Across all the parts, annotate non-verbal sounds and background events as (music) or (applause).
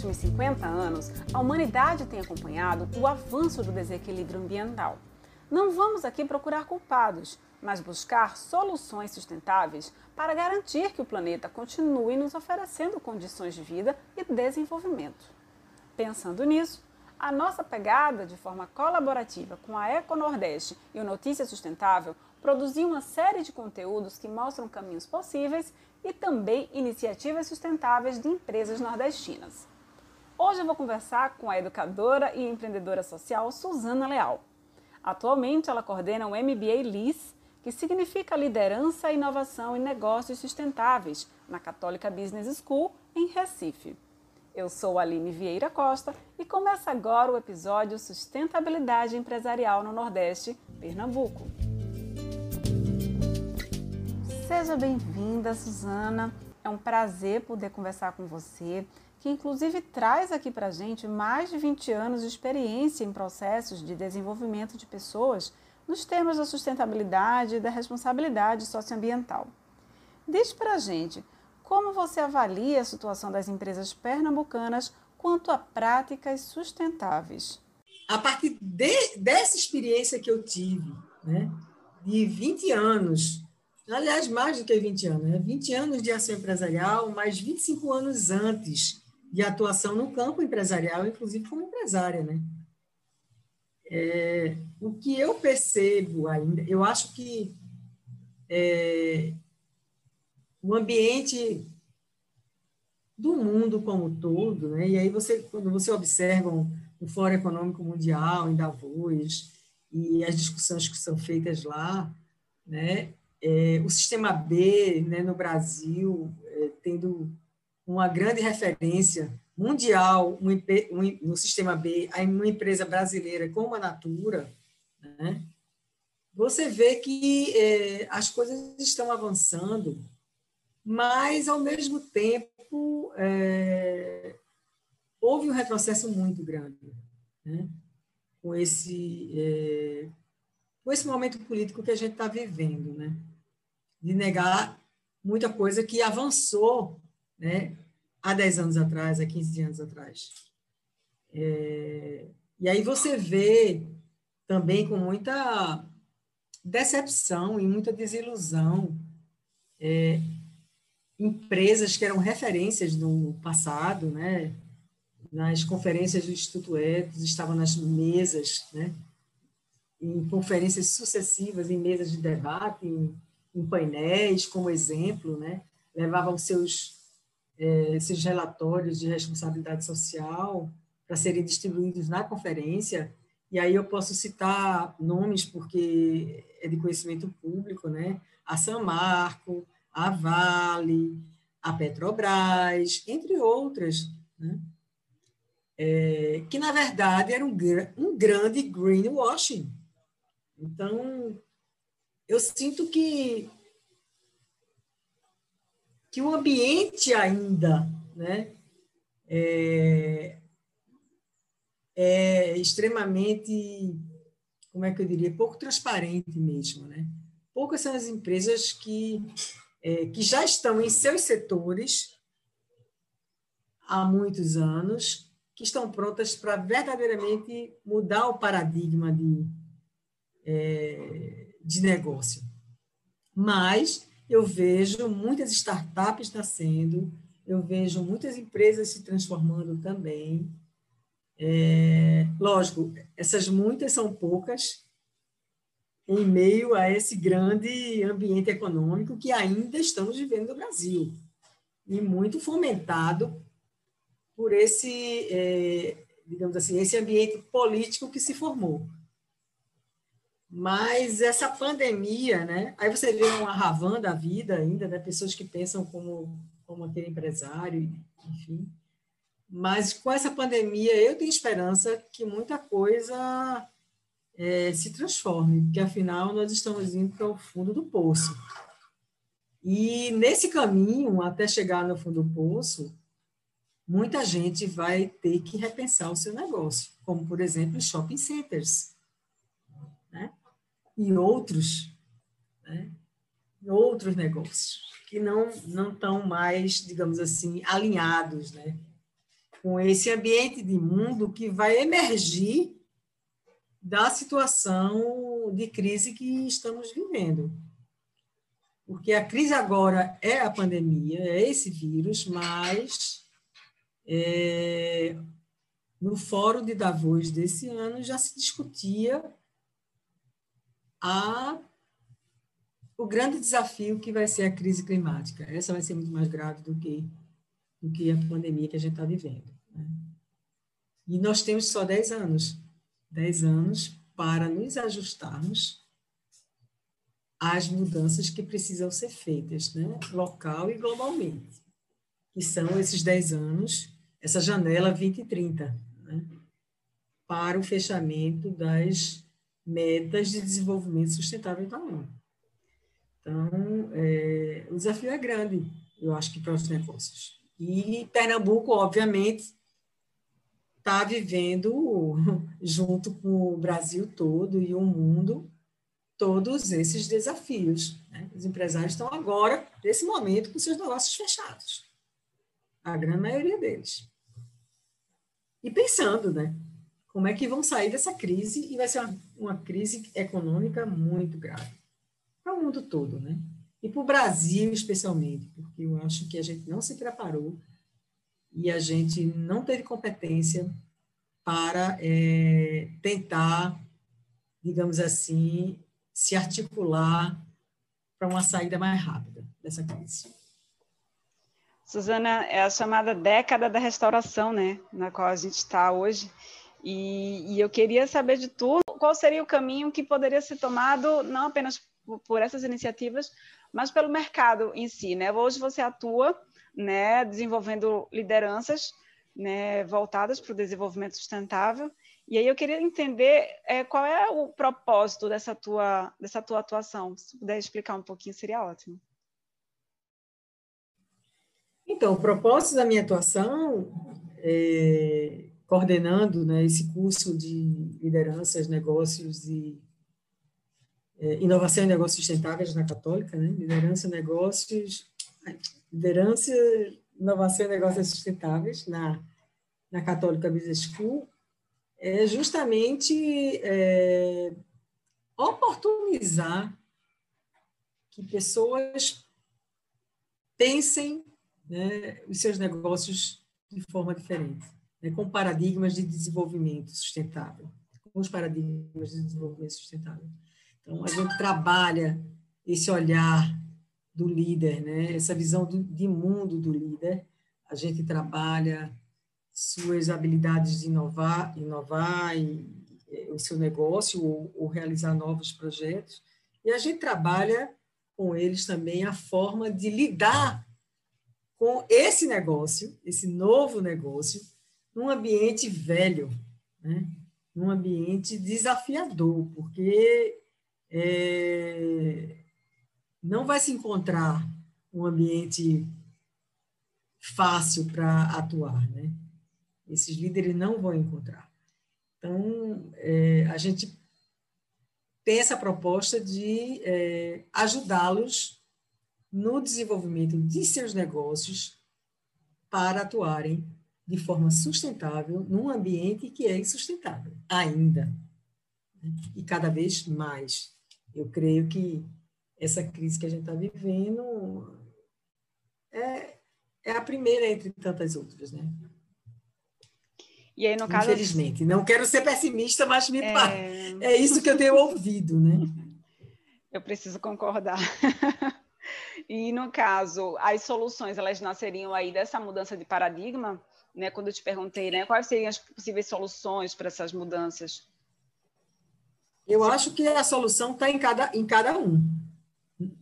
últimos 50 anos, a humanidade tem acompanhado o avanço do desequilíbrio ambiental. Não vamos aqui procurar culpados, mas buscar soluções sustentáveis para garantir que o planeta continue nos oferecendo condições de vida e desenvolvimento. Pensando nisso, a nossa pegada de forma colaborativa com a Eco Nordeste e o Notícia Sustentável produziu uma série de conteúdos que mostram caminhos possíveis e também iniciativas sustentáveis de empresas nordestinas. Hoje eu vou conversar com a educadora e empreendedora social Suzana Leal. Atualmente ela coordena o MBA LIS, que significa Liderança, Inovação e Negócios Sustentáveis, na Católica Business School, em Recife. Eu sou Aline Vieira Costa e começa agora o episódio Sustentabilidade Empresarial no Nordeste, Pernambuco. Seja bem-vinda, Suzana. É um prazer poder conversar com você, que inclusive traz aqui para a gente mais de 20 anos de experiência em processos de desenvolvimento de pessoas nos termos da sustentabilidade e da responsabilidade socioambiental. Diz para a gente como você avalia a situação das empresas pernambucanas quanto a práticas sustentáveis? A partir de, dessa experiência que eu tive, né, de 20 anos, aliás, mais do que 20 anos, né, 20 anos de ação empresarial, mais 25 anos antes de atuação no campo empresarial, inclusive como empresária, né? É, o que eu percebo ainda, eu acho que é, o ambiente do mundo como um todo, né? E aí você, quando você observa o Fórum Econômico Mundial em Davos e as discussões que são feitas lá, né? É, o sistema B, né, no Brasil, é, tendo uma grande referência mundial um, um, no sistema B, uma empresa brasileira como a Natura, né? Você vê que é, as coisas estão avançando mas, ao mesmo tempo, é, houve um retrocesso muito grande né? com, esse, é, com esse momento político que a gente está vivendo, né? de negar muita coisa que avançou né? há 10 anos atrás, há 15 anos atrás. É, e aí você vê também com muita decepção e muita desilusão é, empresas que eram referências no passado, né? nas conferências do Instituto Etos, estavam nas mesas, né? em conferências sucessivas, em mesas de debate, em, em painéis, como exemplo, né? levavam seus, é, seus relatórios de responsabilidade social para serem distribuídos na conferência, e aí eu posso citar nomes porque é de conhecimento público, né? A San Marco, a Vale, a Petrobras, entre outras, né? é, que na verdade era um, um grande greenwashing. Então, eu sinto que que o ambiente ainda, né, é, é extremamente, como é que eu diria, pouco transparente mesmo, né? Poucas são as empresas que é, que já estão em seus setores há muitos anos, que estão prontas para verdadeiramente mudar o paradigma de, é, de negócio. Mas eu vejo muitas startups nascendo, eu vejo muitas empresas se transformando também. É, lógico, essas muitas são poucas, em meio a esse grande ambiente econômico que ainda estamos vivendo no Brasil, e muito fomentado por esse, é, digamos assim, esse ambiente político que se formou. Mas essa pandemia, né? Aí você vê uma ravan da vida ainda, né? Pessoas que pensam como, como aquele empresário, enfim. Mas com essa pandemia, eu tenho esperança que muita coisa é, se transforme, porque afinal nós estamos indo para o fundo do poço. E nesse caminho, até chegar no fundo do poço, muita gente vai ter que repensar o seu negócio, como, por exemplo, shopping centers, né? E outros, né? outros negócios, que não, não estão mais, digamos assim, alinhados né? com esse ambiente de mundo que vai emergir da situação de crise que estamos vivendo. Porque a crise agora é a pandemia, é esse vírus, mas é, no Fórum de Davos desse ano já se discutia a, o grande desafio que vai ser a crise climática. Essa vai ser muito mais grave do que, do que a pandemia que a gente está vivendo. Né? E nós temos só 10 anos 10 anos para nos ajustarmos às mudanças que precisam ser feitas, né? local e globalmente, que são esses 10 anos, essa janela 2030, né? para o fechamento das metas de desenvolvimento sustentável da ONU. Então, é, o desafio é grande, eu acho que para os negócios. E Pernambuco, obviamente, está vivendo, (laughs) junto com o Brasil todo e o mundo, todos esses desafios. Né? Os empresários estão agora, nesse momento, com seus negócios fechados. A grande maioria deles. E pensando, né? Como é que vão sair dessa crise? E vai ser uma, uma crise econômica muito grave. Para o mundo todo, né? E para o Brasil, especialmente, porque eu acho que a gente não se preparou e a gente não teve competência para é, tentar, digamos assim, se articular para uma saída mais rápida dessa crise. Suzana, é a chamada década da restauração, né, na qual a gente está hoje. E, e, eu queria saber de tudo, qual seria o caminho que poderia ser tomado, não apenas por, essas iniciativas, mas pelo mercado em si, né? Hoje você atua né, desenvolvendo lideranças né, voltadas para o desenvolvimento sustentável. E aí eu queria entender é, qual é o propósito dessa tua, dessa tua atuação. Se puder explicar um pouquinho, seria ótimo. Então, o propósito da minha atuação, é, coordenando né, esse curso de lideranças, negócios e é, inovação e negócios sustentáveis na Católica, né, liderança, negócios, liderança, inovação e negócios sustentáveis na, na Católica Business School, é justamente é, oportunizar que pessoas pensem né, os seus negócios de forma diferente, né, com paradigmas de desenvolvimento sustentável, com os paradigmas de desenvolvimento sustentável. Então, a gente trabalha esse olhar do líder, né? essa visão do, de mundo do líder. A gente trabalha suas habilidades de inovar, inovar e, e, o seu negócio ou, ou realizar novos projetos. E a gente trabalha com eles também a forma de lidar com esse negócio, esse novo negócio, num ambiente velho, né? num ambiente desafiador, porque é, não vai se encontrar um ambiente fácil para atuar, né? Esses líderes não vão encontrar. Então, é, a gente tem essa proposta de é, ajudá-los no desenvolvimento de seus negócios para atuarem de forma sustentável num ambiente que é insustentável ainda. Né? E cada vez mais. Eu creio que essa crise que a gente está vivendo é, é a primeira entre tantas outras, né? E aí, no caso... Infelizmente. Não quero ser pessimista, mas me é... é isso que eu tenho ouvido, né? (laughs) Eu preciso concordar. (laughs) e, no caso, as soluções, elas nasceriam aí dessa mudança de paradigma? Né? Quando eu te perguntei, né? Quais seriam as possíveis soluções para essas mudanças? Eu acho que a solução está em cada, em cada um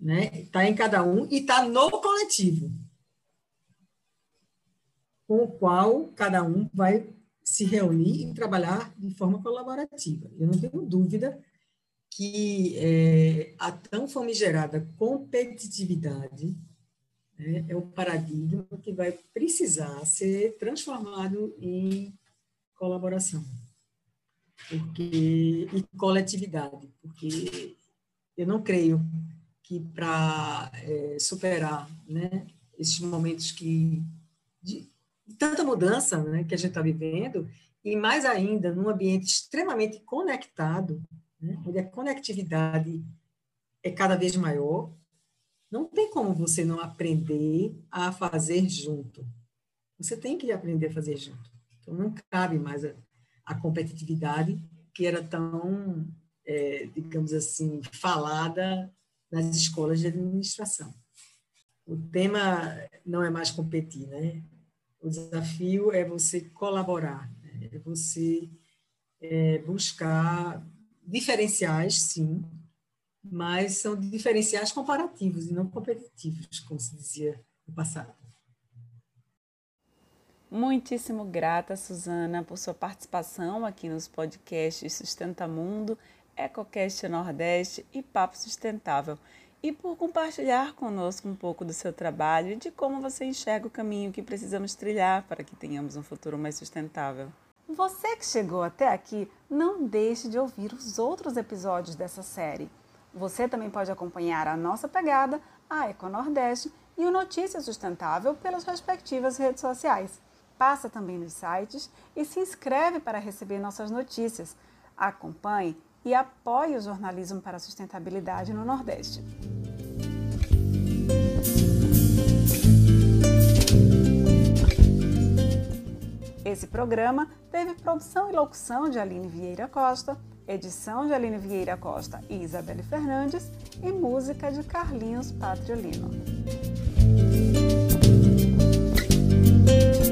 né? Está em cada um e está no coletivo, com o qual cada um vai se reunir e trabalhar de forma colaborativa. Eu não tenho dúvida que é, a tão famigerada competitividade né, é o paradigma que vai precisar ser transformado em colaboração. Porque e coletividade, porque eu não creio que para é, superar né, esses momentos que de, tanta mudança né, que a gente está vivendo, e mais ainda num ambiente extremamente conectado, né, onde a conectividade é cada vez maior, não tem como você não aprender a fazer junto. Você tem que aprender a fazer junto. Então, não cabe mais a, a competitividade que era tão, é, digamos assim, falada nas escolas de administração. O tema não é mais competir, né? O desafio é você colaborar, né? é você é, buscar diferenciais, sim, mas são diferenciais comparativos e não competitivos, como se dizia no passado. Muitíssimo grata, Suzana, por sua participação aqui nos podcasts Sustenta Mundo, EcoCast Nordeste e Papo Sustentável e por compartilhar conosco um pouco do seu trabalho e de como você enxerga o caminho que precisamos trilhar para que tenhamos um futuro mais sustentável. Você que chegou até aqui, não deixe de ouvir os outros episódios dessa série. Você também pode acompanhar a nossa pegada, a Econordeste e o Notícia Sustentável pelas respectivas redes sociais. Passa também nos sites e se inscreve para receber nossas notícias. Acompanhe e apoie o jornalismo para a sustentabilidade no Nordeste. Esse programa teve produção e locução de Aline Vieira Costa, edição de Aline Vieira Costa e Isabelle Fernandes e música de Carlinhos Patriolino.